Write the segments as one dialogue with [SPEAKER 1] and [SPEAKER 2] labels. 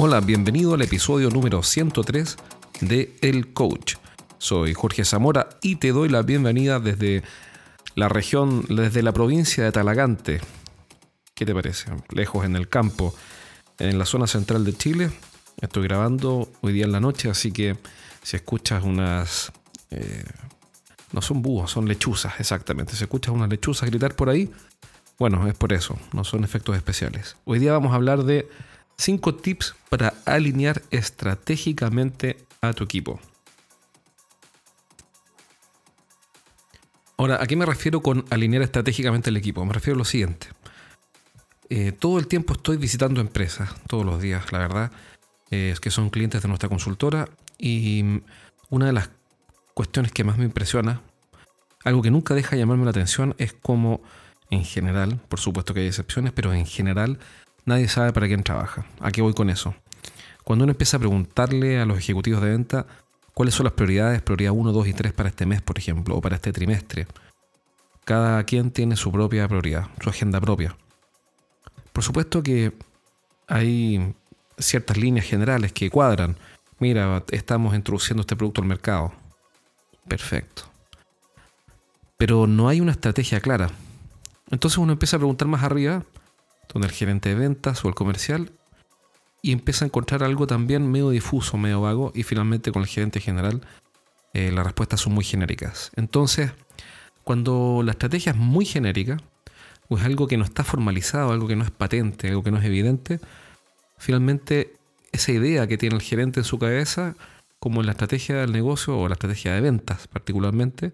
[SPEAKER 1] Hola, bienvenido al episodio número 103 de El Coach. Soy Jorge Zamora y te doy la bienvenida desde la región, desde la provincia de Talagante. ¿Qué te parece? Lejos en el campo, en la zona central de Chile. Estoy grabando hoy día en la noche, así que si escuchas unas... Eh, no son búhos, son lechuzas, exactamente. Si escuchas unas lechuzas gritar por ahí, bueno, es por eso, no son efectos especiales. Hoy día vamos a hablar de 5 tips para alinear estratégicamente a tu equipo. Ahora, ¿a qué me refiero con alinear estratégicamente el equipo? Me refiero a lo siguiente. Eh, todo el tiempo estoy visitando empresas, todos los días, la verdad, eh, es que son clientes de nuestra consultora y una de las cuestiones que más me impresiona, algo que nunca deja de llamarme la atención, es cómo en general, por supuesto que hay excepciones, pero en general nadie sabe para quién trabaja. ¿A qué voy con eso? Cuando uno empieza a preguntarle a los ejecutivos de venta cuáles son las prioridades, prioridad 1, 2 y 3 para este mes, por ejemplo, o para este trimestre, cada quien tiene su propia prioridad, su agenda propia. Por supuesto que hay ciertas líneas generales que cuadran. Mira, estamos introduciendo este producto al mercado. Perfecto. Pero no hay una estrategia clara. Entonces uno empieza a preguntar más arriba donde el gerente de ventas o el comercial y empieza a encontrar algo también medio difuso, medio vago y finalmente con el gerente general eh, las respuestas son muy genéricas. Entonces, cuando la estrategia es muy genérica o es algo que no está formalizado, algo que no es patente, algo que no es evidente, finalmente esa idea que tiene el gerente en su cabeza, como en la estrategia del negocio o la estrategia de ventas particularmente,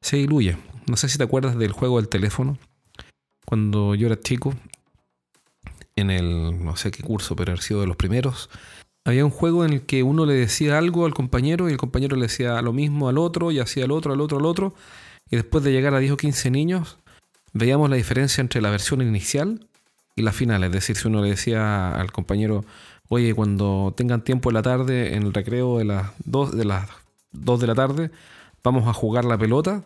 [SPEAKER 1] se diluye. No sé si te acuerdas del juego del teléfono. Cuando yo era chico, en el, no sé qué curso, pero ha sido de los primeros, había un juego en el que uno le decía algo al compañero y el compañero le decía lo mismo al otro y hacía al otro, al otro, al otro. Y después de llegar a 10 o 15 niños, veíamos la diferencia entre la versión inicial y la final. Es decir, si uno le decía al compañero, oye, cuando tengan tiempo en la tarde, en el recreo de las 2 de, las 2 de la tarde, vamos a jugar la pelota.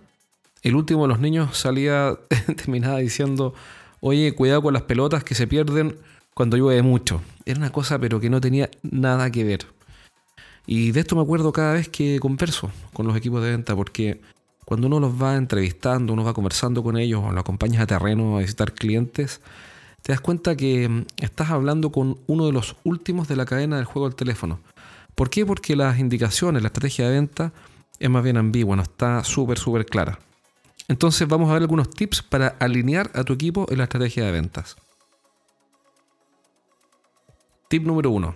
[SPEAKER 1] El último de los niños salía, terminaba diciendo, oye, cuidado con las pelotas que se pierden cuando llueve mucho. Era una cosa pero que no tenía nada que ver. Y de esto me acuerdo cada vez que converso con los equipos de venta, porque cuando uno los va entrevistando, uno va conversando con ellos o lo acompañas a terreno a visitar clientes, te das cuenta que mm, estás hablando con uno de los últimos de la cadena del juego del teléfono. ¿Por qué? Porque las indicaciones, la estrategia de venta es más bien ambigua, no está súper, súper clara. Entonces vamos a ver algunos tips para alinear a tu equipo en la estrategia de ventas. Tip número uno.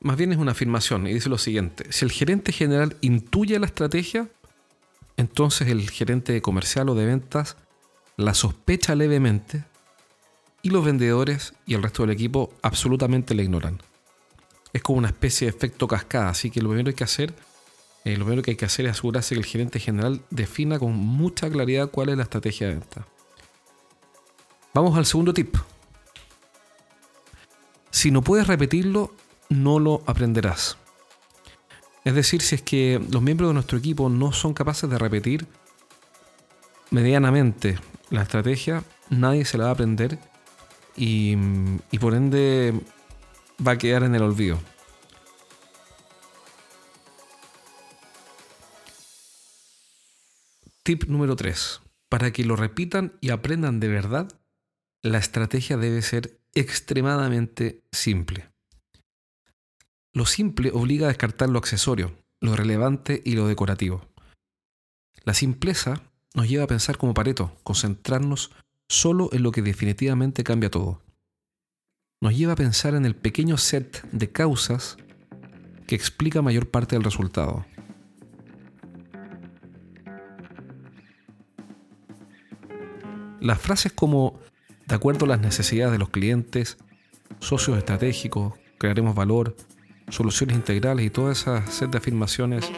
[SPEAKER 1] Más bien es una afirmación y dice lo siguiente. Si el gerente general intuye la estrategia, entonces el gerente comercial o de ventas la sospecha levemente y los vendedores y el resto del equipo absolutamente la ignoran. Es como una especie de efecto cascada, así que lo primero que hay que hacer eh, lo primero que hay que hacer es asegurarse que el gerente general defina con mucha claridad cuál es la estrategia de venta. Vamos al segundo tip. Si no puedes repetirlo, no lo aprenderás. Es decir, si es que los miembros de nuestro equipo no son capaces de repetir medianamente la estrategia, nadie se la va a aprender y, y por ende va a quedar en el olvido. Tip número 3. Para que lo repitan y aprendan de verdad, la estrategia debe ser extremadamente simple. Lo simple obliga a descartar lo accesorio, lo relevante y lo decorativo. La simpleza nos lleva a pensar como Pareto, concentrarnos solo en lo que definitivamente cambia todo. Nos lleva a pensar en el pequeño set de causas que explica mayor parte del resultado. Las frases como de acuerdo a las necesidades de los clientes, socios estratégicos, crearemos valor, soluciones integrales y todas esas set de afirmaciones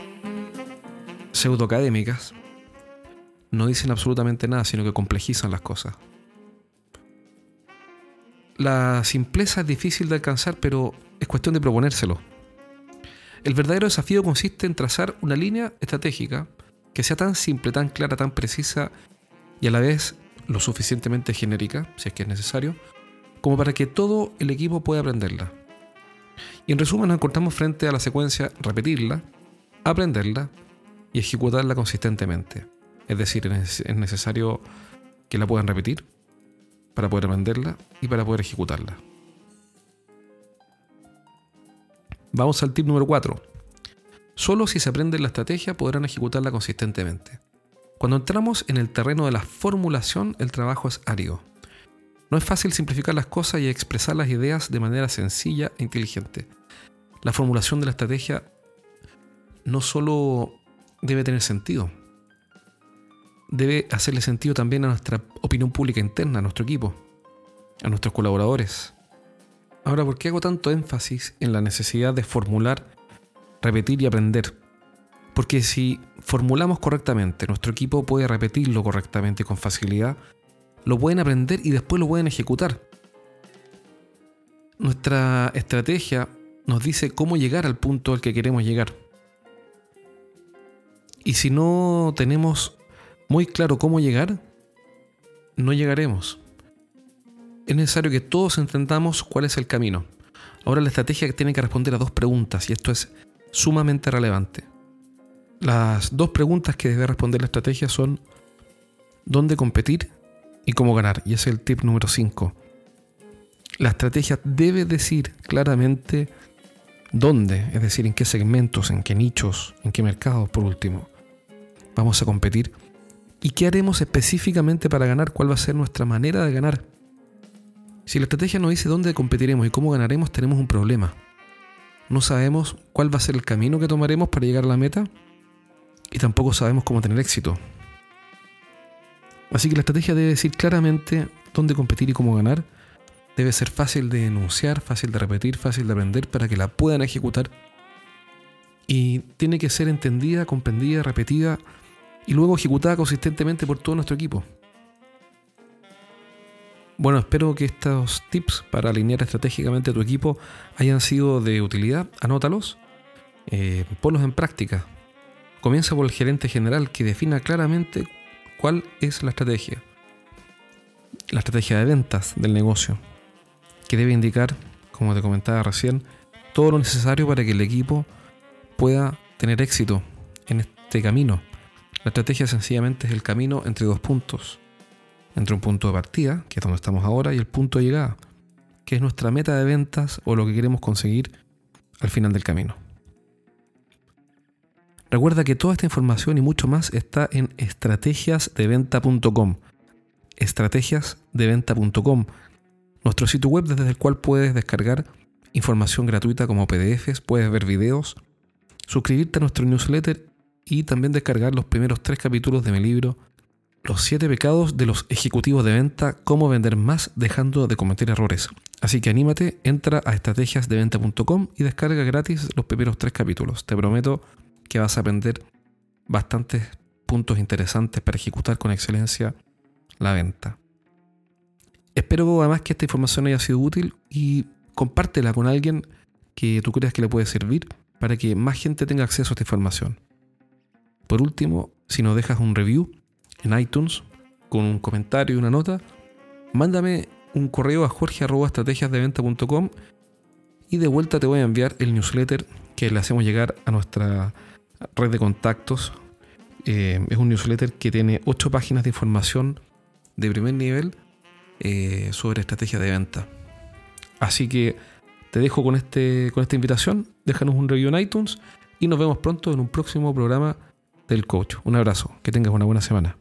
[SPEAKER 1] pseudoacadémicas no dicen absolutamente nada, sino que complejizan las cosas. La simpleza es difícil de alcanzar, pero es cuestión de proponérselo. El verdadero desafío consiste en trazar una línea estratégica que sea tan simple, tan clara, tan precisa y a la vez lo suficientemente genérica, si es que es necesario, como para que todo el equipo pueda aprenderla. Y en resumen nos encontramos frente a la secuencia repetirla, aprenderla y ejecutarla consistentemente. Es decir, es necesario que la puedan repetir para poder aprenderla y para poder ejecutarla. Vamos al tip número 4. Solo si se aprende la estrategia podrán ejecutarla consistentemente. Cuando entramos en el terreno de la formulación, el trabajo es árido. No es fácil simplificar las cosas y expresar las ideas de manera sencilla e inteligente. La formulación de la estrategia no solo debe tener sentido, debe hacerle sentido también a nuestra opinión pública interna, a nuestro equipo, a nuestros colaboradores. Ahora, ¿por qué hago tanto énfasis en la necesidad de formular, repetir y aprender? Porque si formulamos correctamente, nuestro equipo puede repetirlo correctamente con facilidad, lo pueden aprender y después lo pueden ejecutar. Nuestra estrategia nos dice cómo llegar al punto al que queremos llegar. Y si no tenemos muy claro cómo llegar, no llegaremos es necesario que todos entendamos cuál es el camino. Ahora la estrategia tiene que responder a dos preguntas y esto es sumamente relevante. Las dos preguntas que debe responder la estrategia son dónde competir y cómo ganar. Y ese es el tip número 5. La estrategia debe decir claramente dónde, es decir, en qué segmentos, en qué nichos, en qué mercados, por último, vamos a competir y qué haremos específicamente para ganar, cuál va a ser nuestra manera de ganar. Si la estrategia no dice dónde competiremos y cómo ganaremos, tenemos un problema. No sabemos cuál va a ser el camino que tomaremos para llegar a la meta y tampoco sabemos cómo tener éxito. Así que la estrategia debe decir claramente dónde competir y cómo ganar. Debe ser fácil de enunciar, fácil de repetir, fácil de aprender para que la puedan ejecutar. Y tiene que ser entendida, comprendida, repetida y luego ejecutada consistentemente por todo nuestro equipo. Bueno, espero que estos tips para alinear estratégicamente a tu equipo hayan sido de utilidad. Anótalos, eh, ponlos en práctica. Comienza por el gerente general que defina claramente cuál es la estrategia. La estrategia de ventas del negocio, que debe indicar, como te comentaba recién, todo lo necesario para que el equipo pueda tener éxito en este camino. La estrategia sencillamente es el camino entre dos puntos entre un punto de partida, que es donde estamos ahora, y el punto de llegada, que es nuestra meta de ventas o lo que queremos conseguir al final del camino. Recuerda que toda esta información y mucho más está en estrategiasdeventa.com. Estrategiasdeventa.com, nuestro sitio web desde el cual puedes descargar información gratuita como PDFs, puedes ver videos, suscribirte a nuestro newsletter y también descargar los primeros tres capítulos de mi libro los 7 pecados de los ejecutivos de venta, cómo vender más dejando de cometer errores. Así que anímate, entra a estrategiasdeventa.com y descarga gratis los primeros tres capítulos. Te prometo que vas a aprender bastantes puntos interesantes para ejecutar con excelencia la venta. Espero además que esta información haya sido útil y compártela con alguien que tú creas que le puede servir para que más gente tenga acceso a esta información. Por último, si nos dejas un review, en iTunes con un comentario y una nota, mándame un correo a jorge.estrategiasdeventa.com y de vuelta te voy a enviar el newsletter que le hacemos llegar a nuestra red de contactos. Eh, es un newsletter que tiene 8 páginas de información de primer nivel eh, sobre estrategia de venta. Así que te dejo con, este, con esta invitación, déjanos un review en iTunes y nos vemos pronto en un próximo programa del coach. Un abrazo, que tengas una buena semana.